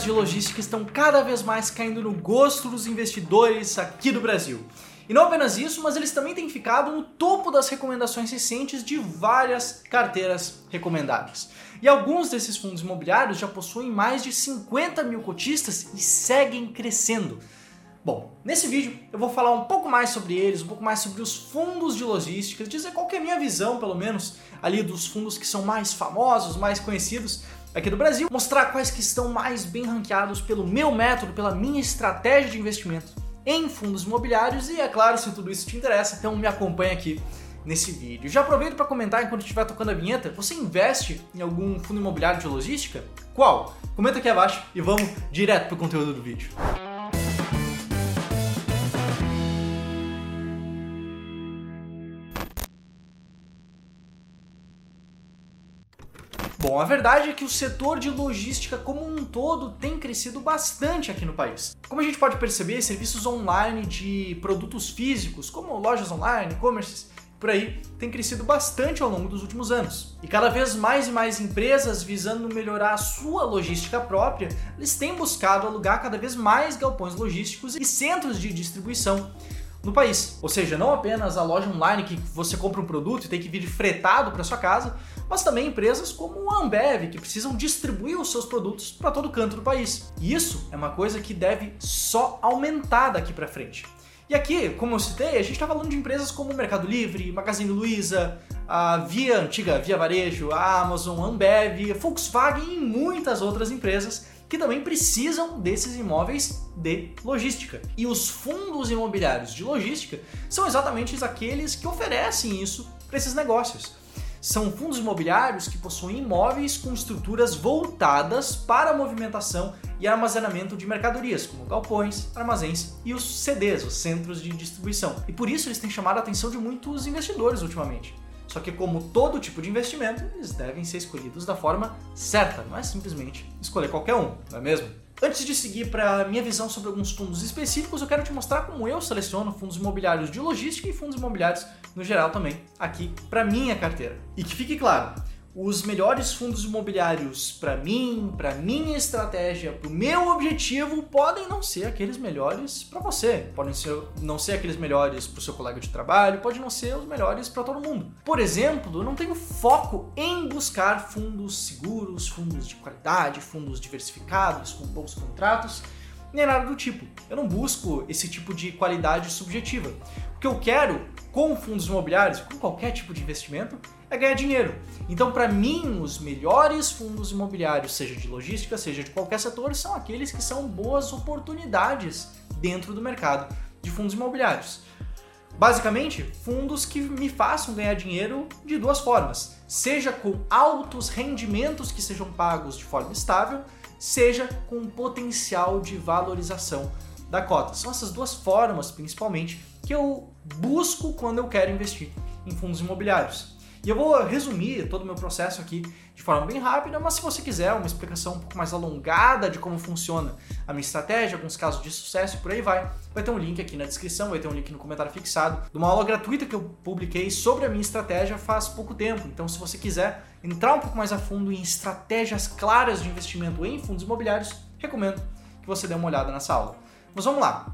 de logística estão cada vez mais caindo no gosto dos investidores aqui do Brasil. E não apenas isso, mas eles também têm ficado no topo das recomendações recentes de várias carteiras recomendadas. E alguns desses fundos imobiliários já possuem mais de 50 mil cotistas e seguem crescendo. Bom, nesse vídeo eu vou falar um pouco mais sobre eles, um pouco mais sobre os fundos de logística, dizer qual é a minha visão, pelo menos, ali dos fundos que são mais famosos, mais conhecidos aqui do Brasil, mostrar quais que estão mais bem ranqueados pelo meu método, pela minha estratégia de investimento em fundos imobiliários e, é claro, se tudo isso te interessa, então me acompanha aqui nesse vídeo. Já aproveito para comentar enquanto estiver tocando a vinheta, você investe em algum fundo imobiliário de logística? Qual? Comenta aqui abaixo e vamos direto para o conteúdo do vídeo. Bom, a verdade é que o setor de logística como um todo tem crescido bastante aqui no país. Como a gente pode perceber, serviços online de produtos físicos, como lojas online, e-commerces, por aí, tem crescido bastante ao longo dos últimos anos. E cada vez mais e mais empresas visando melhorar a sua logística própria, eles têm buscado alugar cada vez mais galpões logísticos e centros de distribuição no país. Ou seja, não apenas a loja online que você compra um produto e tem que vir fretado para sua casa, mas também empresas como a Ambev, que precisam distribuir os seus produtos para todo canto do país. E isso é uma coisa que deve só aumentar daqui para frente. E aqui, como eu citei, a gente está falando de empresas como Mercado Livre, Magazine Luiza, a Via Antiga Via Varejo, a Amazon, a Ambev, a Volkswagen e muitas outras empresas que também precisam desses imóveis de logística. E os fundos imobiliários de logística são exatamente aqueles que oferecem isso para esses negócios. São fundos imobiliários que possuem imóveis com estruturas voltadas para a movimentação e armazenamento de mercadorias, como galpões, armazéns e os CDs, os centros de distribuição. E por isso eles têm chamado a atenção de muitos investidores ultimamente. Só que, como todo tipo de investimento, eles devem ser escolhidos da forma certa, não é simplesmente escolher qualquer um, não é mesmo? Antes de seguir para a minha visão sobre alguns fundos específicos, eu quero te mostrar como eu seleciono fundos imobiliários de logística e fundos imobiliários no geral também, aqui para minha carteira. E que fique claro, os melhores fundos imobiliários para mim, para minha estratégia, para o meu objetivo, podem não ser aqueles melhores para você. Podem ser, não ser aqueles melhores para o seu colega de trabalho, pode não ser os melhores para todo mundo. Por exemplo, eu não tenho foco em buscar fundos seguros, fundos de qualidade, fundos diversificados, com bons contratos, nem nada do tipo. Eu não busco esse tipo de qualidade subjetiva. O que eu quero com fundos imobiliários, com qualquer tipo de investimento, é ganhar dinheiro. Então, para mim, os melhores fundos imobiliários, seja de logística, seja de qualquer setor, são aqueles que são boas oportunidades dentro do mercado de fundos imobiliários. Basicamente, fundos que me façam ganhar dinheiro de duas formas: seja com altos rendimentos que sejam pagos de forma estável, seja com potencial de valorização da cota. São essas duas formas, principalmente, que eu busco quando eu quero investir em fundos imobiliários. E eu vou resumir todo o meu processo aqui de forma bem rápida, mas se você quiser uma explicação um pouco mais alongada de como funciona a minha estratégia, alguns casos de sucesso e por aí vai, vai ter um link aqui na descrição, vai ter um link no comentário fixado de uma aula gratuita que eu publiquei sobre a minha estratégia faz pouco tempo. Então, se você quiser entrar um pouco mais a fundo em estratégias claras de investimento em fundos imobiliários, recomendo que você dê uma olhada nessa aula. Mas vamos lá.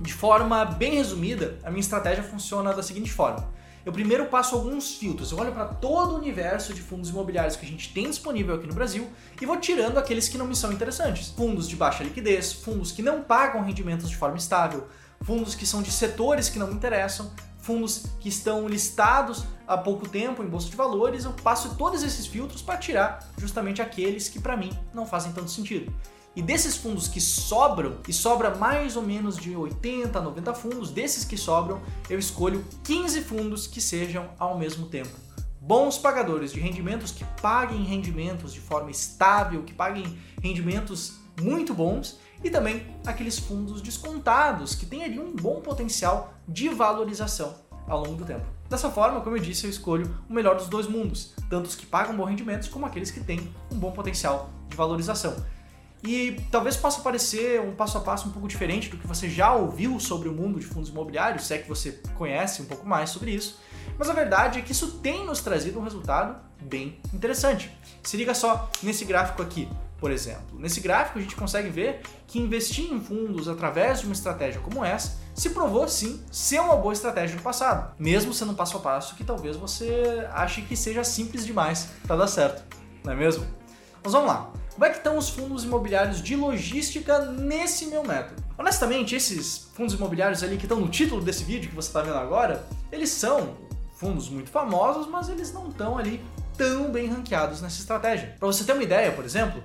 De forma bem resumida, a minha estratégia funciona da seguinte forma eu primeiro passo alguns filtros. Eu olho para todo o universo de fundos imobiliários que a gente tem disponível aqui no Brasil e vou tirando aqueles que não me são interessantes. Fundos de baixa liquidez, fundos que não pagam rendimentos de forma estável, fundos que são de setores que não me interessam, fundos que estão listados há pouco tempo em bolsa de valores, eu passo todos esses filtros para tirar justamente aqueles que para mim não fazem tanto sentido. E desses fundos que sobram, e sobra mais ou menos de 80 a 90 fundos, desses que sobram, eu escolho 15 fundos que sejam ao mesmo tempo bons pagadores de rendimentos que paguem rendimentos de forma estável, que paguem rendimentos muito bons e também aqueles fundos descontados que têm ali um bom potencial de valorização ao longo do tempo. Dessa forma, como eu disse, eu escolho o melhor dos dois mundos, tanto os que pagam bons rendimentos como aqueles que têm um bom potencial de valorização. E talvez possa parecer um passo a passo um pouco diferente do que você já ouviu sobre o mundo de fundos imobiliários, se é que você conhece um pouco mais sobre isso, mas a verdade é que isso tem nos trazido um resultado bem interessante. Se liga só nesse gráfico aqui. por exemplo. Nesse gráfico a gente consegue ver que investir em fundos através de uma estratégia como essa se provou sim ser uma boa estratégia no passado, mesmo sendo um passo a passo que talvez você ache que seja simples demais para dar certo, não é mesmo? Mas vamos lá. Como é que estão os fundos imobiliários de logística nesse meu método? Honestamente, esses fundos imobiliários ali que estão no título desse vídeo que você está vendo agora, eles são fundos muito famosos, mas eles não estão ali tão bem ranqueados nessa estratégia. Para você ter uma ideia, por exemplo,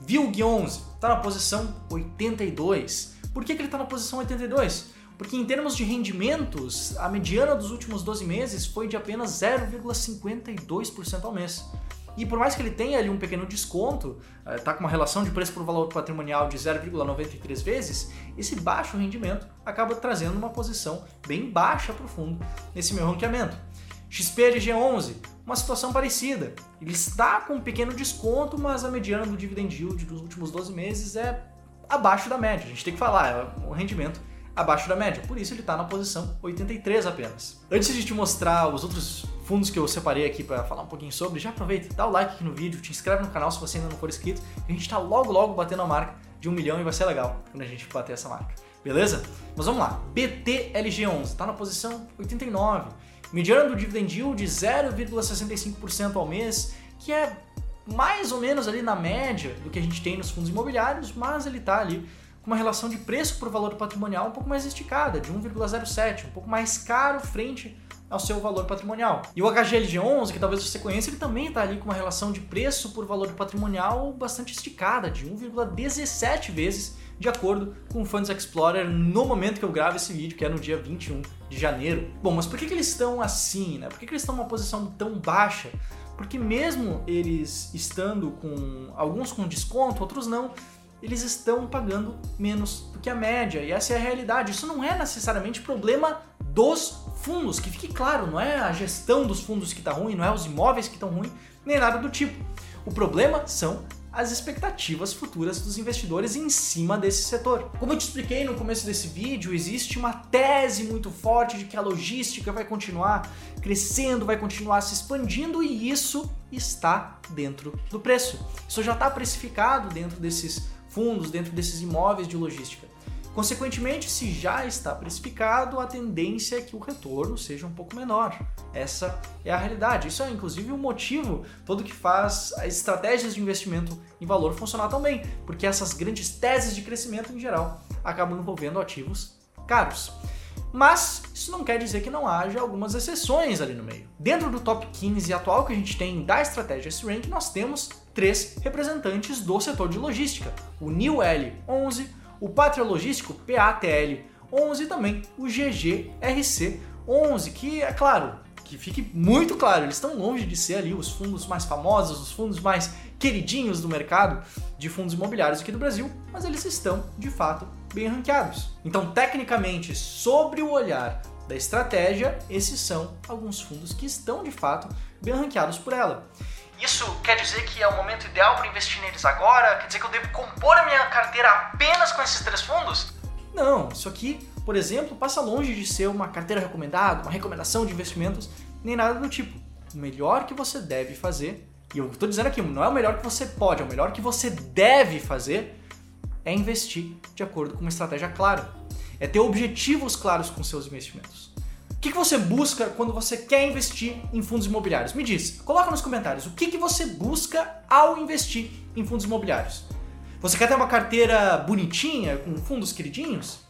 VILG 11 está na posição 82. Por que, que ele está na posição 82? Porque em termos de rendimentos, a mediana dos últimos 12 meses foi de apenas 0,52% ao mês. E por mais que ele tenha ali um pequeno desconto, está eh, com uma relação de preço por valor patrimonial de 0,93 vezes, esse baixo rendimento acaba trazendo uma posição bem baixa para o fundo nesse meu ranqueamento. XPLG11, uma situação parecida. Ele está com um pequeno desconto, mas a mediana do dividend yield dos últimos 12 meses é abaixo da média. A gente tem que falar, é o rendimento abaixo da média. Por isso ele está na posição 83 apenas. Antes de te mostrar os outros fundos que eu separei aqui para falar um pouquinho sobre, já aproveita, dá o like aqui no vídeo, te inscreve no canal se você ainda não for inscrito. A gente está logo logo batendo a marca de um milhão e vai ser legal quando a gente bater essa marca. Beleza? Mas vamos lá. BTLG11 está na posição 89 mediana do dividend yield de 0,65% ao mês, que é mais ou menos ali na média do que a gente tem nos fundos imobiliários, mas ele está ali com uma relação de preço por valor patrimonial um pouco mais esticada, de 1,07, um pouco mais caro frente ao seu valor patrimonial. E o HGLG11, que talvez você conheça, ele também está ali com uma relação de preço por valor patrimonial bastante esticada, de 1,17 vezes de acordo com o Funds Explorer no momento que eu gravo esse vídeo, que é no dia 21 de janeiro. Bom, mas por que, que eles estão assim, né? Por que, que eles estão numa posição tão baixa? Porque mesmo eles estando com alguns com desconto, outros não, eles estão pagando menos do que a média. E essa é a realidade. Isso não é necessariamente problema dos fundos, que fique claro, não é a gestão dos fundos que está ruim, não é os imóveis que estão ruins, nem nada do tipo. O problema são as expectativas futuras dos investidores em cima desse setor. Como eu te expliquei no começo desse vídeo, existe uma tese muito forte de que a logística vai continuar crescendo, vai continuar se expandindo e isso está dentro do preço. Isso já está precificado dentro desses fundos, dentro desses imóveis de logística. Consequentemente, se já está precificado, a tendência é que o retorno seja um pouco menor. Essa é a realidade. Isso é inclusive o um motivo todo que faz as estratégias de investimento em valor funcionar tão bem, porque essas grandes teses de crescimento em geral acabam envolvendo ativos caros. Mas isso não quer dizer que não haja algumas exceções ali no meio. Dentro do top 15 atual que a gente tem da estratégia S-Rank, nós temos três representantes do setor de logística: o New L11, o Pátria Logístico PATL 11 e também o GGRC 11, que é claro, que fique muito claro, eles estão longe de ser ali os fundos mais famosos, os fundos mais queridinhos do mercado de fundos imobiliários aqui do Brasil, mas eles estão de fato bem ranqueados. Então, tecnicamente, sobre o olhar da estratégia, esses são alguns fundos que estão de fato bem ranqueados por ela. Isso quer dizer que é o momento ideal para investir neles agora? Quer dizer que eu devo compor a minha carteira apenas com esses três fundos? Não, isso aqui, por exemplo, passa longe de ser uma carteira recomendada, uma recomendação de investimentos, nem nada do tipo. O melhor que você deve fazer, e eu estou dizendo aqui, não é o melhor que você pode, é o melhor que você deve fazer, é investir de acordo com uma estratégia clara. É ter objetivos claros com seus investimentos que, que você busca quando você quer investir em fundos imobiliários? Me diz, coloca nos comentários o que, que você busca ao investir em fundos imobiliários. Você quer ter uma carteira bonitinha, com fundos queridinhos?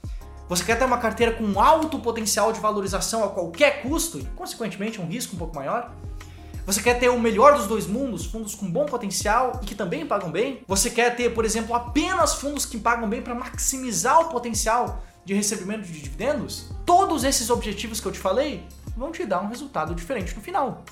Você quer ter uma carteira com alto potencial de valorização a qualquer custo e, consequentemente, um risco um pouco maior? Você quer ter o melhor dos dois mundos, fundos com bom potencial e que também pagam bem? Você quer ter, por exemplo, apenas fundos que pagam bem para maximizar o potencial de recebimento de dividendos, todos esses objetivos que eu te falei vão te dar um resultado diferente no final.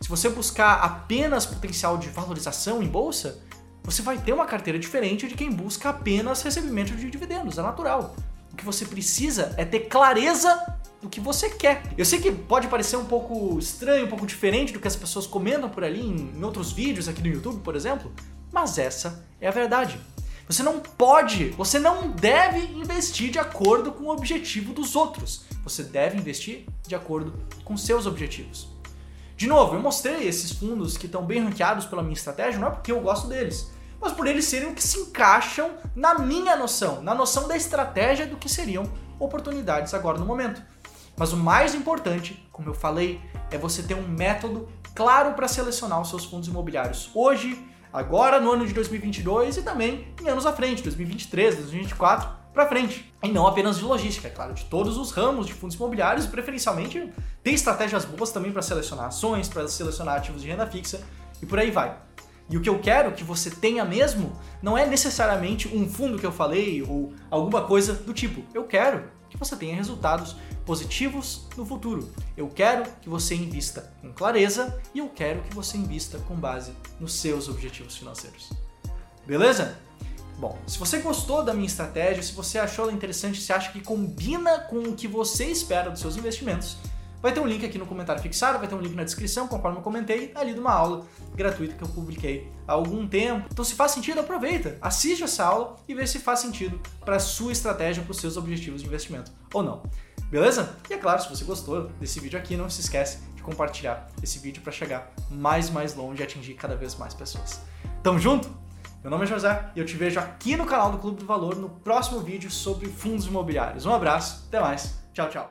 Se você buscar apenas potencial de valorização em bolsa, você vai ter uma carteira diferente de quem busca apenas recebimento de dividendos, é natural. O que você precisa é ter clareza do que você quer. Eu sei que pode parecer um pouco estranho, um pouco diferente do que as pessoas comentam por ali em outros vídeos aqui no YouTube, por exemplo, mas essa é a verdade. Você não pode, você não deve investir de acordo com o objetivo dos outros. Você deve investir de acordo com seus objetivos. De novo, eu mostrei esses fundos que estão bem ranqueados pela minha estratégia, não é porque eu gosto deles, mas por eles serem o que se encaixam na minha noção, na noção da estratégia do que seriam oportunidades agora no momento. Mas o mais importante, como eu falei, é você ter um método claro para selecionar os seus fundos imobiliários hoje, agora no ano de 2022 e também em anos à frente, 2023, 2024 para frente. E não apenas de logística, é claro, de todos os ramos de fundos imobiliários, preferencialmente tem estratégias boas também para selecionar ações, para selecionar ativos de renda fixa e por aí vai. E o que eu quero que você tenha mesmo não é necessariamente um fundo que eu falei ou alguma coisa do tipo. Eu quero que você tenha resultados positivos no futuro. Eu quero que você invista com clareza e eu quero que você invista com base nos seus objetivos financeiros. Beleza? Bom, se você gostou da minha estratégia, se você achou ela interessante, se acha que combina com o que você espera dos seus investimentos, Vai ter um link aqui no comentário fixado, vai ter um link na descrição, conforme eu comentei, ali de uma aula gratuita que eu publiquei há algum tempo. Então, se faz sentido, aproveita, assiste essa aula e vê se faz sentido para sua estratégia, para os seus objetivos de investimento ou não. Beleza? E é claro, se você gostou desse vídeo aqui, não se esquece de compartilhar esse vídeo para chegar mais mais longe e atingir cada vez mais pessoas. Tamo junto? Meu nome é José e eu te vejo aqui no canal do Clube do Valor no próximo vídeo sobre fundos imobiliários. Um abraço, até mais, tchau, tchau.